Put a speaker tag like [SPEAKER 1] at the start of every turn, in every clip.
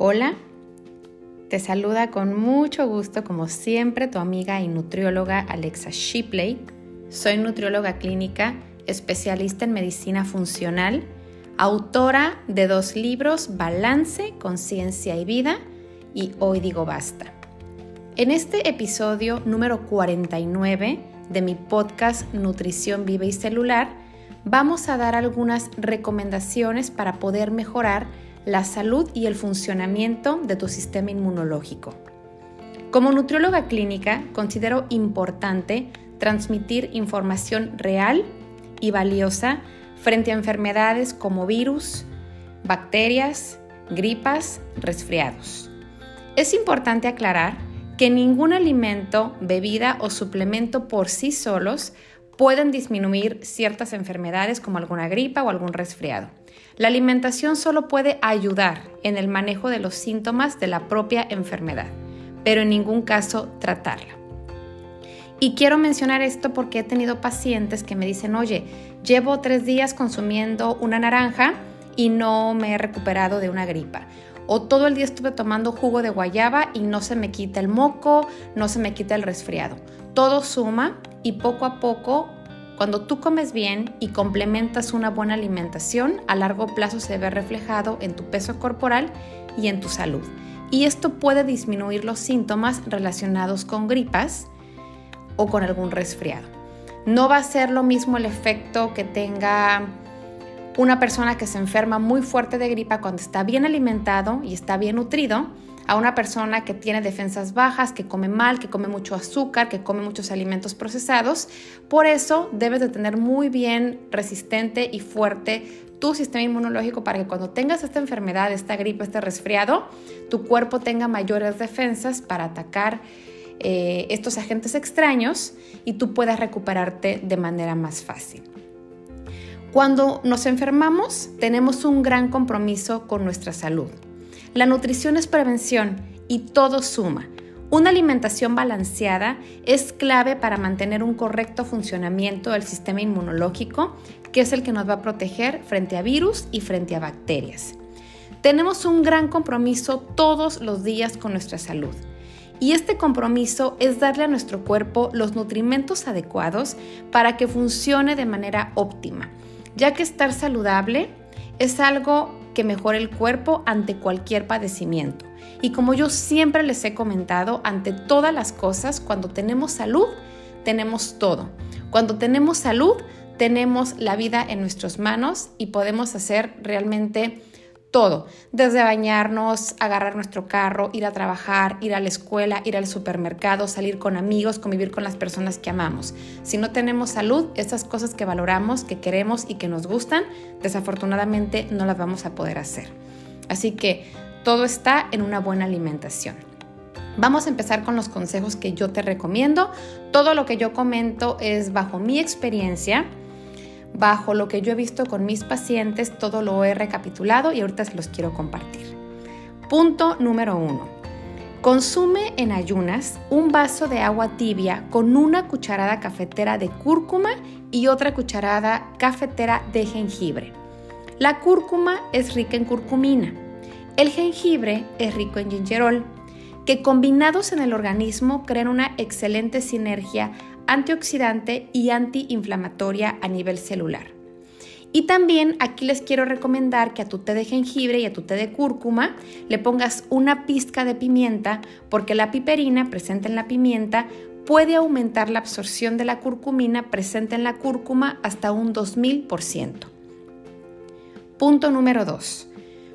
[SPEAKER 1] Hola, te saluda con mucho gusto, como siempre, tu amiga y nutrióloga Alexa Shipley. Soy nutrióloga clínica, especialista en medicina funcional, autora de dos libros, Balance, Conciencia y Vida, y Hoy digo basta. En este episodio número 49 de mi podcast Nutrición Viva y Celular, vamos a dar algunas recomendaciones para poder mejorar la salud y el funcionamiento de tu sistema inmunológico. Como nutrióloga clínica, considero importante transmitir información real y valiosa frente a enfermedades como virus, bacterias, gripas, resfriados. Es importante aclarar que ningún alimento, bebida o suplemento por sí solos pueden disminuir ciertas enfermedades como alguna gripa o algún resfriado. La alimentación solo puede ayudar en el manejo de los síntomas de la propia enfermedad, pero en ningún caso tratarla. Y quiero mencionar esto porque he tenido pacientes que me dicen, oye, llevo tres días consumiendo una naranja y no me he recuperado de una gripa. O todo el día estuve tomando jugo de guayaba y no se me quita el moco, no se me quita el resfriado. Todo suma y poco a poco cuando tú comes bien y complementas una buena alimentación, a largo plazo se ve reflejado en tu peso corporal y en tu salud. Y esto puede disminuir los síntomas relacionados con gripas o con algún resfriado. No va a ser lo mismo el efecto que tenga una persona que se enferma muy fuerte de gripa cuando está bien alimentado y está bien nutrido a una persona que tiene defensas bajas, que come mal, que come mucho azúcar, que come muchos alimentos procesados. Por eso debes de tener muy bien resistente y fuerte tu sistema inmunológico para que cuando tengas esta enfermedad, esta gripe, este resfriado, tu cuerpo tenga mayores defensas para atacar eh, estos agentes extraños y tú puedas recuperarte de manera más fácil. Cuando nos enfermamos, tenemos un gran compromiso con nuestra salud. La nutrición es prevención y todo suma. Una alimentación balanceada es clave para mantener un correcto funcionamiento del sistema inmunológico, que es el que nos va a proteger frente a virus y frente a bacterias. Tenemos un gran compromiso todos los días con nuestra salud. Y este compromiso es darle a nuestro cuerpo los nutrimentos adecuados para que funcione de manera óptima, ya que estar saludable es algo que mejore el cuerpo ante cualquier padecimiento. Y como yo siempre les he comentado, ante todas las cosas, cuando tenemos salud, tenemos todo. Cuando tenemos salud, tenemos la vida en nuestras manos y podemos hacer realmente todo, desde bañarnos, agarrar nuestro carro, ir a trabajar, ir a la escuela, ir al supermercado, salir con amigos, convivir con las personas que amamos. Si no tenemos salud, estas cosas que valoramos, que queremos y que nos gustan, desafortunadamente no las vamos a poder hacer. Así que todo está en una buena alimentación. Vamos a empezar con los consejos que yo te recomiendo. Todo lo que yo comento es bajo mi experiencia bajo lo que yo he visto con mis pacientes, todo lo he recapitulado y ahorita se los quiero compartir. Punto número uno. Consume en ayunas un vaso de agua tibia con una cucharada cafetera de cúrcuma y otra cucharada cafetera de jengibre. La cúrcuma es rica en curcumina. El jengibre es rico en gingerol, que combinados en el organismo crean una excelente sinergia antioxidante y antiinflamatoria a nivel celular. Y también aquí les quiero recomendar que a tu té de jengibre y a tu té de cúrcuma le pongas una pizca de pimienta porque la piperina presente en la pimienta puede aumentar la absorción de la curcumina presente en la cúrcuma hasta un 2000%. Punto número 2.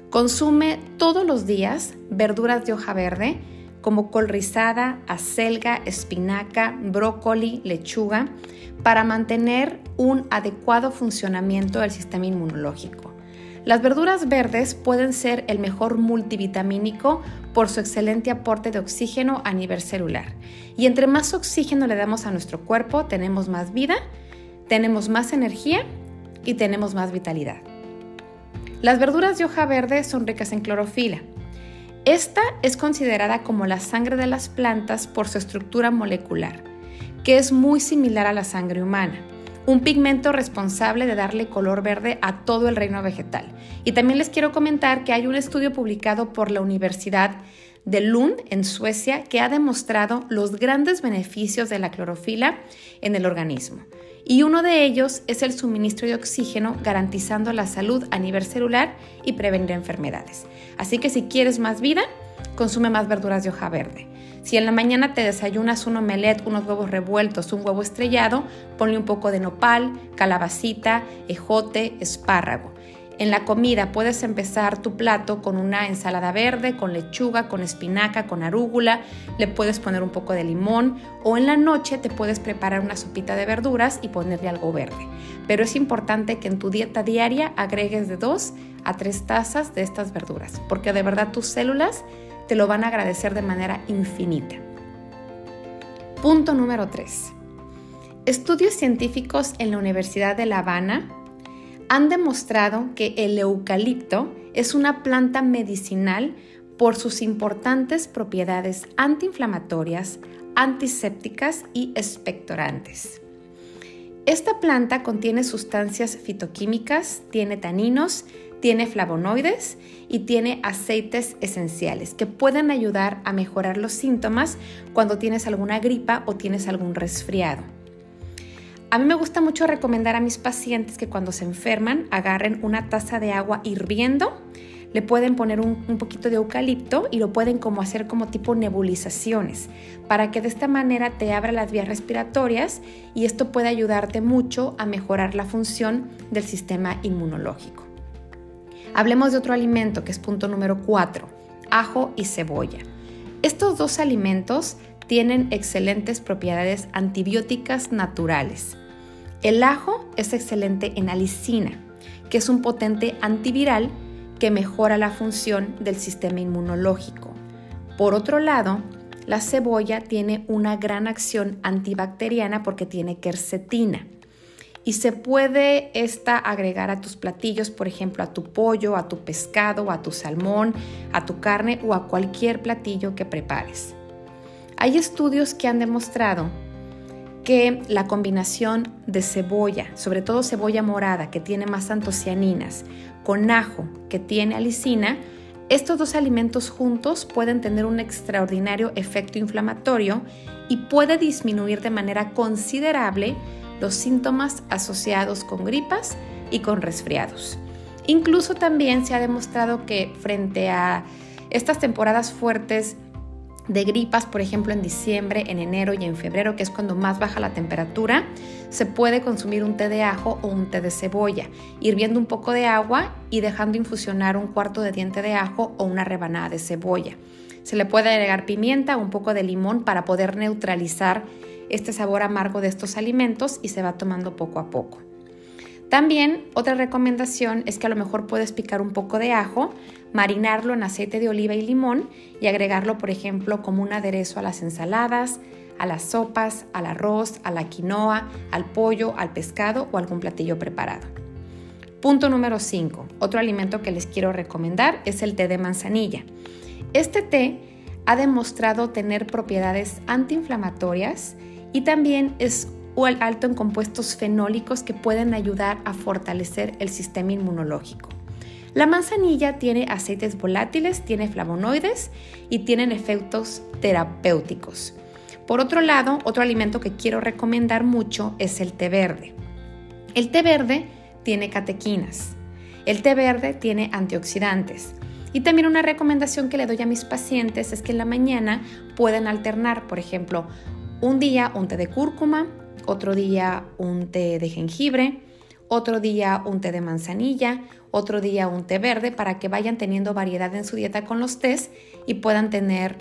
[SPEAKER 1] Consume todos los días verduras de hoja verde como col rizada, acelga, espinaca, brócoli, lechuga, para mantener un adecuado funcionamiento del sistema inmunológico. Las verduras verdes pueden ser el mejor multivitamínico por su excelente aporte de oxígeno a nivel celular. Y entre más oxígeno le damos a nuestro cuerpo, tenemos más vida, tenemos más energía y tenemos más vitalidad. Las verduras de hoja verde son ricas en clorofila, esta es considerada como la sangre de las plantas por su estructura molecular, que es muy similar a la sangre humana. un pigmento responsable de darle color verde a todo el reino vegetal. Y también les quiero comentar que hay un estudio publicado por la Universidad de Lund en Suecia que ha demostrado los grandes beneficios de la clorofila en el organismo. Y uno de ellos es el suministro de oxígeno garantizando la salud a nivel celular y prevenir enfermedades. Así que si quieres más vida, consume más verduras de hoja verde. Si en la mañana te desayunas un omelette, unos huevos revueltos, un huevo estrellado, ponle un poco de nopal, calabacita, ejote, espárrago. En la comida puedes empezar tu plato con una ensalada verde, con lechuga, con espinaca, con arúgula, le puedes poner un poco de limón o en la noche te puedes preparar una sopita de verduras y ponerle algo verde. Pero es importante que en tu dieta diaria agregues de 2 a 3 tazas de estas verduras, porque de verdad tus células te lo van a agradecer de manera infinita. Punto número 3. Estudios científicos en la Universidad de La Habana han demostrado que el eucalipto es una planta medicinal por sus importantes propiedades antiinflamatorias, antisépticas y expectorantes. Esta planta contiene sustancias fitoquímicas, tiene taninos, tiene flavonoides y tiene aceites esenciales que pueden ayudar a mejorar los síntomas cuando tienes alguna gripa o tienes algún resfriado. A mí me gusta mucho recomendar a mis pacientes que cuando se enferman agarren una taza de agua hirviendo, le pueden poner un, poquito de eucalipto y lo pueden como hacer como tipo nebulizaciones para que de esta manera te abra las vías respiratorias y esto puede ayudarte mucho a mejorar la función del sistema inmunológico. Hablemos de otro alimento que es punto número 4, ajo y cebolla. Estos dos alimentos tienen excelentes propiedades antibióticas naturales. El ajo es excelente en alicina, que es un potente antiviral que mejora la función del sistema inmunológico. Por otro lado, la cebolla tiene una gran acción antibacteriana porque tiene quercetina y se puede esta agregar a tus platillos, por ejemplo, a tu pollo, a tu pescado, a tu salmón, a tu carne o a cualquier platillo que prepares. Hay estudios que han demostrado que la combinación de cebolla, sobre todo cebolla morada, que tiene más antocianinas, con ajo, que tiene alicina, estos dos alimentos juntos pueden tener un extraordinario efecto inflamatorio y puede disminuir de manera considerable los síntomas asociados con gripas y con resfriados. Incluso también se ha demostrado que frente a estas temporadas fuertes de gripas, por ejemplo en diciembre, en enero y en febrero, que es cuando más baja la temperatura, se puede consumir un té de ajo o un té de cebolla, hirviendo un poco de agua y dejando infusionar un cuarto de diente de ajo o una rebanada de cebolla. Se le puede agregar pimienta o un poco de limón para poder neutralizar este sabor amargo de estos alimentos y se va tomando poco a poco. También otra recomendación es que a lo mejor puedes picar un poco de ajo, marinarlo en aceite de oliva y limón y agregarlo, por ejemplo, como un aderezo a las ensaladas, a las sopas, al arroz, a la quinoa, al pollo, al pescado o algún platillo preparado. Punto número 5. Otro alimento que les quiero recomendar es el té de manzanilla. Este té ha demostrado tener propiedades antiinflamatorias y también es alto en compuestos fenólicos que pueden ayudar a fortalecer el sistema inmunológico. La manzanilla tiene aceites volátiles, tiene flavonoides y tienen efectos terapéuticos. Por otro lado, otro alimento que quiero recomendar mucho es el té verde. El té verde tiene catequinas. El té verde tiene antioxidantes. Y también una recomendación que le doy a mis pacientes es que en la mañana pueden alternar, por ejemplo, un día un té de cúrcuma, otro día un té de jengibre, otro día un té de manzanilla, otro día un té verde para que vayan teniendo variedad en su dieta con los tés y puedan tener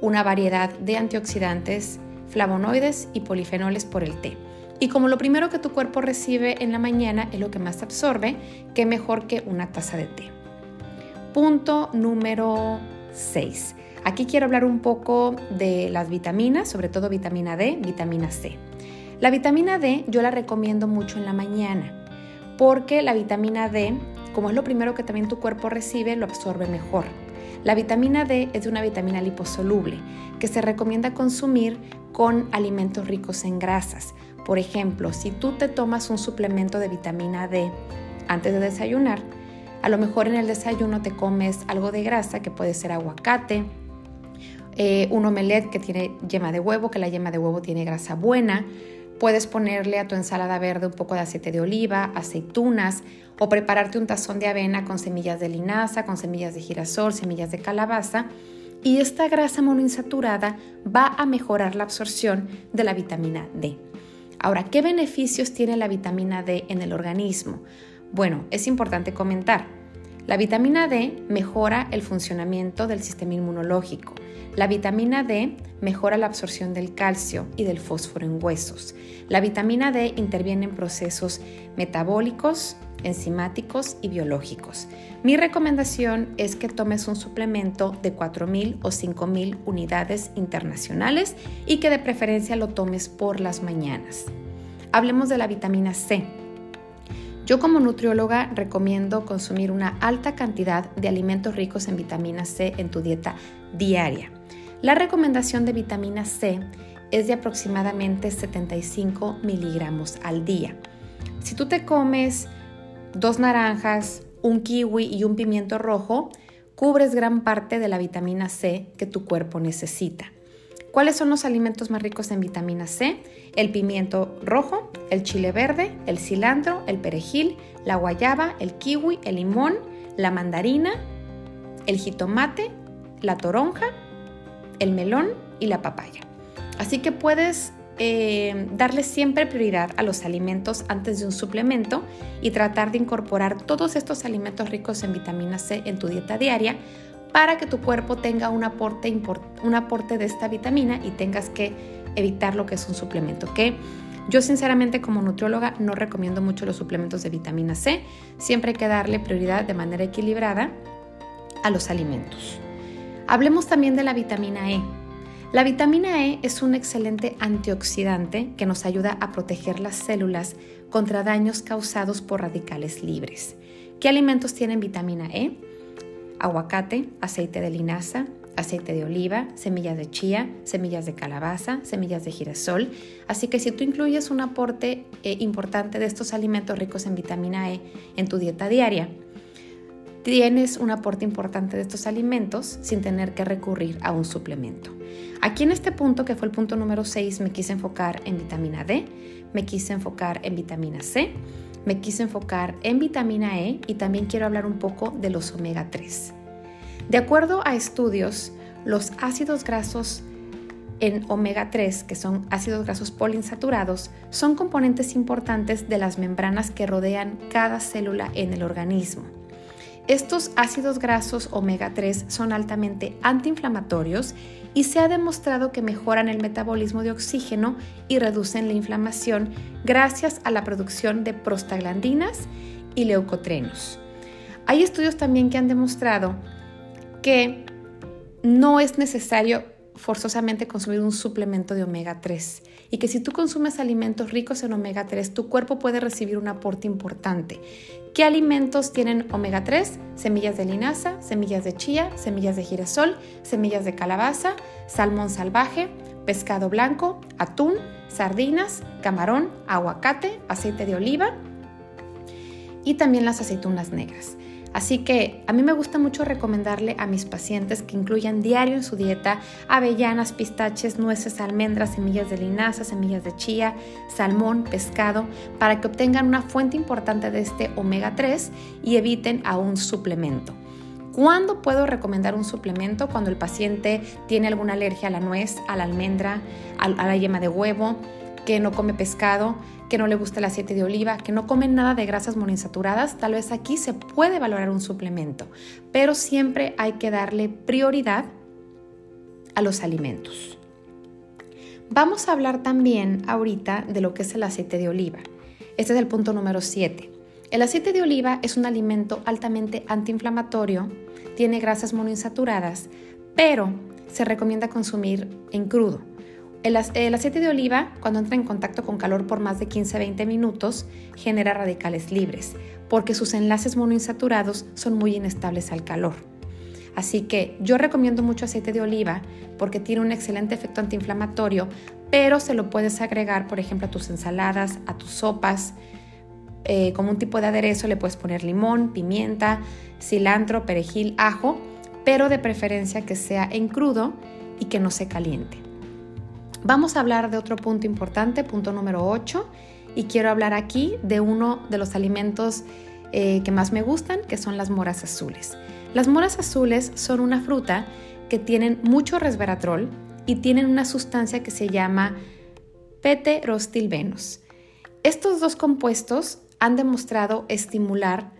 [SPEAKER 1] una variedad de antioxidantes, flavonoides y polifenoles por el té. Y como lo primero que tu cuerpo recibe en la mañana es lo que más absorbe, qué mejor que una taza de té. Punto número 6. Aquí quiero hablar un poco de las vitaminas, sobre todo vitamina D, vitamina C. La vitamina D yo la recomiendo mucho en la mañana porque la vitamina D, como es lo primero que también tu cuerpo recibe, lo absorbe mejor. La vitamina D es una vitamina liposoluble que se recomienda consumir con alimentos ricos en grasas. Por ejemplo, si tú te tomas un suplemento de vitamina D antes de desayunar, a lo mejor en el desayuno te comes algo de grasa, que puede ser aguacate, eh, un omelette que tiene yema de huevo, que la yema de huevo tiene grasa buena. Puedes ponerle a tu ensalada verde un poco de aceite de oliva, aceitunas o prepararte un tazón de avena con semillas de linaza, con semillas de girasol, semillas de calabaza. Y esta grasa monoinsaturada va a mejorar la absorción de la vitamina D. Ahora, ¿qué beneficios tiene la vitamina D en el organismo? Bueno, es importante comentar. La vitamina D mejora el funcionamiento del sistema inmunológico. La vitamina D mejora la absorción del calcio y del fósforo en huesos. La vitamina D interviene en procesos metabólicos, enzimáticos y biológicos. Mi recomendación es que tomes un suplemento de 4.000 o 5.000 unidades internacionales y que de preferencia lo tomes por las mañanas. Hablemos de la vitamina C. Yo como nutrióloga recomiendo consumir una alta cantidad de alimentos ricos en vitamina C en tu dieta diaria. La recomendación de vitamina C es de aproximadamente 75 miligramos al día. Si tú te comes dos naranjas, un kiwi y un pimiento rojo, cubres gran parte de la vitamina C que tu cuerpo necesita. ¿Cuáles son los alimentos más ricos en vitamina C? El pimiento rojo, el chile verde, el cilantro, el perejil, la guayaba, el kiwi, el limón, la mandarina, el jitomate, la toronja, el melón y la papaya. Así que puedes eh, darle siempre prioridad a los alimentos antes de un suplemento y tratar de incorporar todos estos alimentos ricos en vitamina C en tu dieta diaria para que tu cuerpo tenga un aporte, de esta vitamina y tengas que evitar lo que es un suplemento. Que yo sinceramente como nutrióloga no recomiendo mucho los suplementos de vitamina C. Siempre hay que darle prioridad de manera equilibrada a los alimentos. Hablemos también de la vitamina E. La vitamina E es un excelente antioxidante que nos ayuda a proteger las células contra daños causados por radicales libres. ¿Qué alimentos tienen vitamina E? Aguacate, aceite de linaza, aceite de oliva, semillas de chía, semillas de calabaza, semillas de girasol. Así que si tú incluyes un aporte eh, importante de estos alimentos ricos en vitamina E en tu dieta diaria, tienes un aporte importante de estos alimentos sin tener que recurrir a un suplemento. Aquí en este punto, que fue el punto número 6, me quise enfocar en vitamina D, me quise enfocar en vitamina C, me quise enfocar en vitamina E y también quiero hablar un poco de los omega 3. De acuerdo a estudios, los ácidos grasos en omega 3, que son ácidos grasos poliinsaturados, son componentes importantes de las membranas que rodean cada célula en el organismo. Estos ácidos grasos omega 3 son altamente antiinflamatorios y se ha demostrado que mejoran el metabolismo de oxígeno y reducen la inflamación gracias a la producción de prostaglandinas y leucotrenos. Hay estudios también que han demostrado que no es necesario forzosamente consumir un suplemento de omega 3 y que si tú consumes alimentos ricos en omega 3, tu cuerpo puede recibir un aporte importante. ¿Qué alimentos tienen omega 3? Semillas de linaza, semillas de chía, semillas de girasol, semillas de calabaza, salmón salvaje, pescado blanco, atún, sardinas, camarón, aguacate, aceite de oliva y también las aceitunas negras. Así que a mí me gusta mucho recomendarle a mis pacientes que incluyan diario en su dieta avellanas, pistaches, nueces, almendras, semillas de linaza, semillas de chía, salmón, pescado, para que obtengan una fuente importante de este omega 3 y eviten a un suplemento. ¿Cuándo puedo recomendar un suplemento? Cuando el paciente tiene alguna alergia a la nuez, a la almendra, a la yema de huevo, que no come pescado, que no le gusta el aceite de oliva, que no come nada de grasas monoinsaturadas, tal vez aquí se puede valorar un suplemento, pero siempre hay que darle prioridad a los alimentos. Vamos a hablar también ahorita de lo que es el aceite de oliva. Este es el punto número 7. El aceite de oliva es un alimento altamente antiinflamatorio, tiene grasas monoinsaturadas, pero se recomienda consumir en crudo el, aceite de oliva, cuando entra en contacto con calor por más de 15-20 minutos, genera radicales libres, porque sus enlaces monoinsaturados son muy inestables al calor. Así que yo recomiendo mucho aceite de oliva porque tiene un excelente efecto antiinflamatorio, pero se lo puedes agregar, por ejemplo, a tus ensaladas, a tus sopas. Eh, como un tipo de aderezo le puedes poner limón, pimienta, cilantro, perejil, ajo, pero de preferencia que sea en crudo y que no se caliente. Vamos a hablar de otro punto importante, punto número 8, y quiero hablar aquí de uno de los alimentos eh, que más me gustan, que son las moras azules. Las moras azules son una fruta que tienen mucho resveratrol y tienen una sustancia que se llama pete-rostilbenus. Estos dos compuestos han demostrado estimular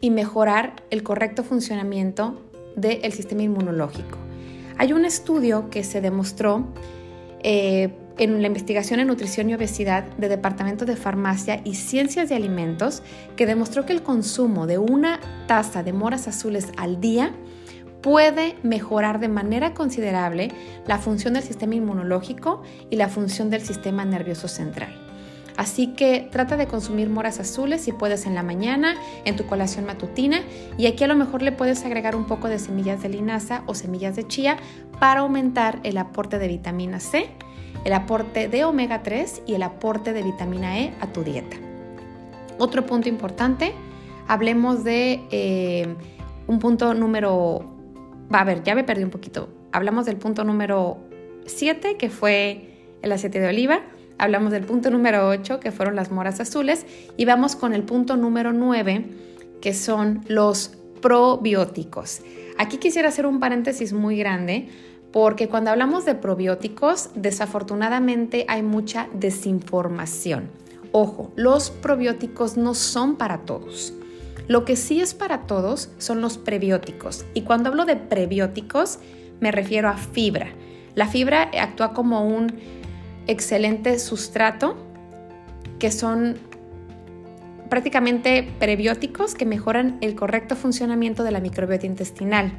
[SPEAKER 1] y mejorar el correcto funcionamiento del sistema inmunológico. Hay un estudio que se demostró eh, en la investigación en nutrición y obesidad de Departamento de Farmacia y Ciencias de Alimentos que demostró que el consumo de una taza de moras azules al día puede mejorar de manera considerable la función del sistema inmunológico y la función del sistema nervioso central. Así que trata de consumir moras azules si puedes en la mañana, en tu colación matutina y aquí a lo mejor le puedes agregar un poco de semillas de linaza o semillas de chía para aumentar el aporte de vitamina C el aporte de omega 3 y el aporte de vitamina E a tu dieta. Otro punto importante, hablemos de eh, un punto número, va a ver, ya me perdí un poquito, hablamos del punto número 7 que fue el aceite de oliva, hablamos del punto número 8 que fueron las moras azules y vamos con el punto número 9 que son los probióticos. Aquí quisiera hacer un paréntesis muy grande porque cuando hablamos de probióticos, desafortunadamente hay mucha desinformación. Ojo, los probióticos no son para todos. Lo que sí es para todos son los prebióticos. Y cuando hablo de prebióticos, me refiero a fibra. La fibra actúa como un excelente sustrato que son prácticamente prebióticos que mejoran el correcto funcionamiento de la microbiota intestinal.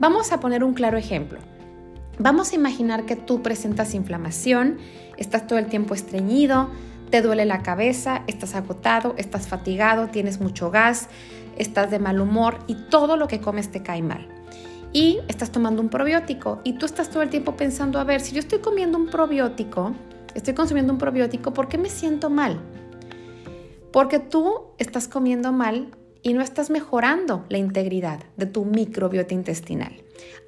[SPEAKER 1] Vamos a poner un claro ejemplo. Vamos a imaginar que tú presentas inflamación, estás todo el tiempo estreñido, te duele la cabeza, estás agotado, estás fatigado, tienes mucho gas, estás de mal humor y todo lo que comes te cae mal. Y estás tomando un probiótico y tú estás todo el tiempo pensando, a ver, si yo estoy comiendo un probiótico, estoy consumiendo un probiótico, ¿por qué me siento mal? Porque tú estás comiendo mal y no estás mejorando la integridad de tu microbiota intestinal.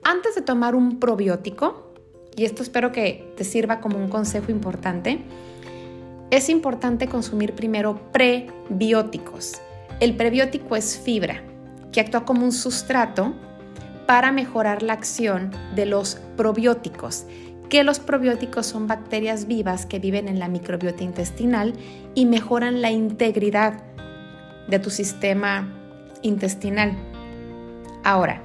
[SPEAKER 1] Antes de tomar un probiótico, y esto espero que te sirva como un consejo importante, es importante consumir primero prebióticos. El prebiótico es fibra, que actúa como un sustrato para mejorar la acción de los probióticos, que los probióticos son bacterias vivas que viven en la microbiota intestinal y mejoran la integridad de tu sistema intestinal. Ahora,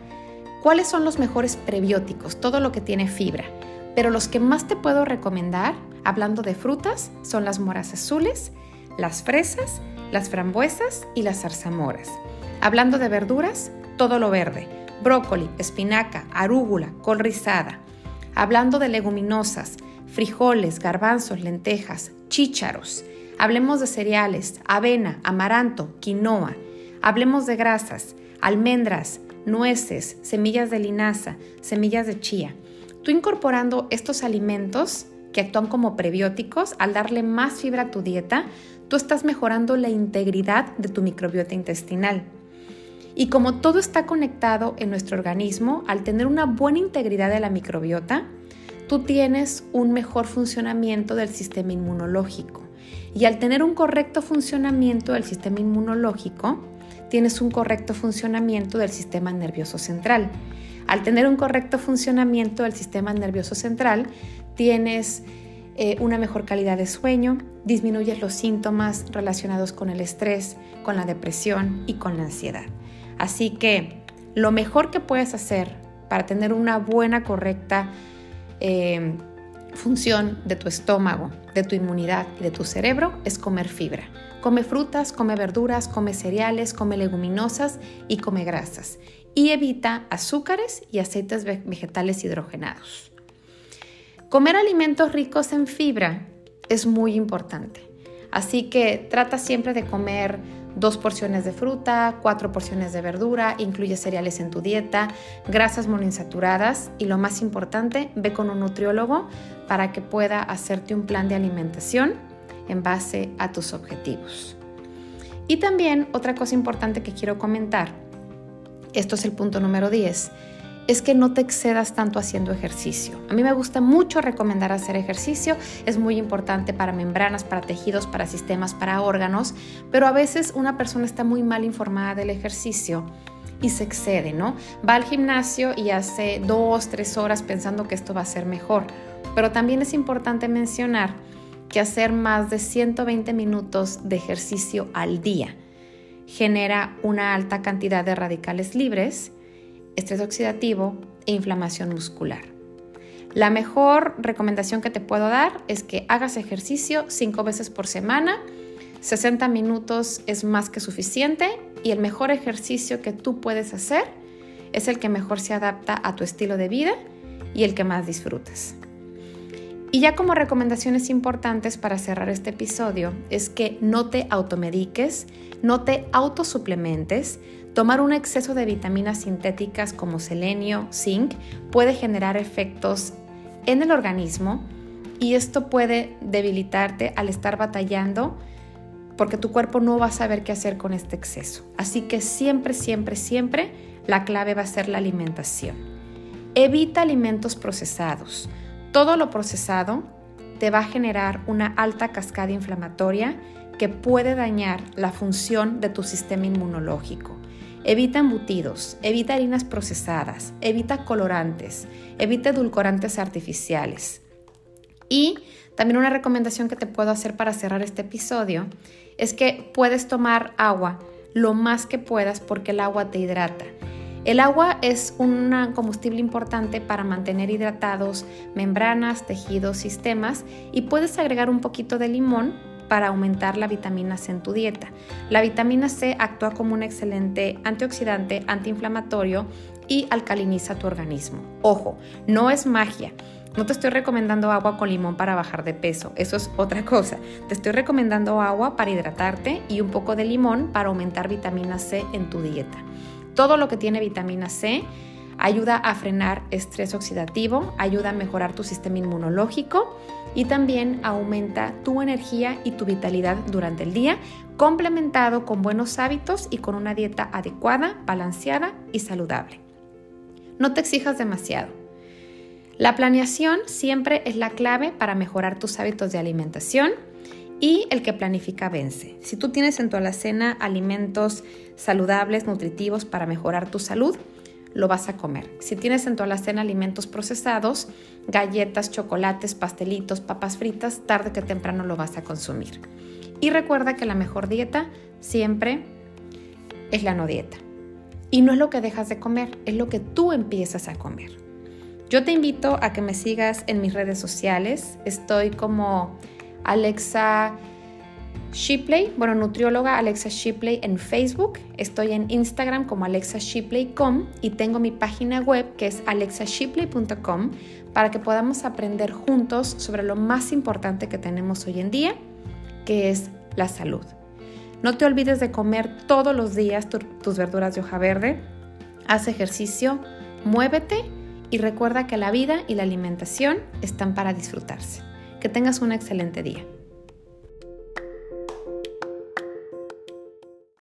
[SPEAKER 1] ¿cuáles son los mejores prebióticos? Todo lo que tiene fibra. Pero los que más te puedo recomendar, hablando de frutas, son las moras azules, las fresas, las frambuesas y las zarzamoras. Hablando de verduras, todo lo verde, brócoli, espinaca, arúgula, col rizada. Hablando de leguminosas, frijoles, garbanzos, lentejas, chícharos. Hablemos de cereales, avena, amaranto, quinoa. Hablemos de grasas, almendras, nueces, semillas de linaza, semillas de chía. Tú incorporando estos alimentos que actúan como prebióticos, al darle más fibra a tu dieta, tú estás mejorando la integridad de tu microbiota intestinal. Y como todo está conectado en nuestro organismo, al tener una buena integridad de la microbiota, tú tienes un mejor funcionamiento del sistema inmunológico. Y al tener un correcto funcionamiento del sistema inmunológico, tienes un correcto funcionamiento del sistema nervioso central. Al tener un correcto funcionamiento del sistema nervioso central, tienes eh, una mejor calidad de sueño, disminuyes los síntomas relacionados con el estrés, con la depresión y con la ansiedad. Así que lo mejor que puedes hacer para tener una buena, correcta eh, función de tu estómago, de tu inmunidad y de tu cerebro es comer fibra. Come frutas, come verduras, come cereales, come leguminosas y come grasas. Y evita azúcares y aceites vegetales hidrogenados. Comer alimentos ricos en fibra es muy importante. Así que trata siempre de comer dos porciones de fruta, cuatro porciones de verdura, incluye cereales en tu dieta, grasas monoinsaturadas y lo más importante, ve con un nutriólogo para que pueda hacerte un plan de alimentación en base a tus objetivos. Y también otra cosa importante que quiero comentar, esto es el punto número 10, es que no te excedas tanto haciendo ejercicio. A mí me gusta mucho recomendar hacer ejercicio, es muy importante para membranas, para tejidos, para sistemas, para órganos, pero a veces una persona está muy mal informada del ejercicio y se excede, ¿no? Va al gimnasio y hace dos, tres horas pensando que esto va a ser mejor. Pero también es importante mencionar que hacer más de 120 minutos de ejercicio al día genera una alta cantidad de radicales libres estrés oxidativo e inflamación muscular. La mejor recomendación que te puedo dar es que hagas ejercicio cinco veces por semana. 60 minutos es más que suficiente y el mejor ejercicio que tú puedes hacer es el que mejor se adapta a tu estilo de vida y el que más disfrutas. Y ya como recomendaciones importantes para cerrar este episodio es que no te automediques, no te autosuplementes, Tomar un exceso de vitaminas sintéticas como selenio, zinc, puede generar efectos en el organismo y esto puede debilitarte al estar batallando porque tu cuerpo no va a saber qué hacer con este exceso. Así que siempre, siempre, siempre la clave va a ser la alimentación. Evita alimentos procesados. Todo lo procesado te va a generar una alta cascada inflamatoria que puede dañar la función de tu sistema inmunológico. Evita embutidos, evita harinas procesadas, evita colorantes, evita edulcorantes artificiales. Y también una recomendación que te puedo hacer para cerrar este episodio es que puedes tomar agua lo más que puedas porque el agua te hidrata. El agua es un combustible importante para mantener hidratados membranas, tejidos, sistemas y puedes agregar un poquito de limón para aumentar la vitamina C en tu dieta. La vitamina C actúa como un excelente antioxidante, antiinflamatorio y alcaliniza tu organismo. Ojo, no es magia. No te estoy recomendando agua con limón para bajar de peso, eso es otra cosa. Te estoy recomendando agua para hidratarte y un poco de limón para aumentar vitamina C en tu dieta. Todo lo que tiene vitamina C ayuda a frenar estrés oxidativo, ayuda a mejorar tu sistema inmunológico y también aumenta tu energía y tu vitalidad durante el día, complementado con buenos hábitos y con una dieta adecuada, balanceada y saludable. No te exijas demasiado. La planeación siempre es la clave para mejorar tus hábitos de alimentación y el que planifica vence. Si tú tienes en tu alacena alimentos saludables, nutritivos para mejorar tu salud, lo vas a comer. Si tienes en tu alacena alimentos procesados, galletas, chocolates, pastelitos, papas fritas, tarde que temprano lo vas a consumir. Y recuerda que la mejor dieta siempre es la no dieta. Y no es lo que dejas de comer, es lo que tú empiezas a comer. Yo te invito a que me sigas en mis redes sociales. Estoy como Alexa Shipley, bueno, nutrióloga Alexa Shipley en Facebook. Estoy en Instagram como alexashipley.com y tengo mi página web que es alexashipley.com para que podamos aprender juntos sobre lo más importante que tenemos hoy en día, que es la salud. No te olvides de comer todos los días tus verduras de hoja verde, haz ejercicio, muévete y recuerda que la vida y la alimentación están para disfrutarse. Que tengas un excelente día.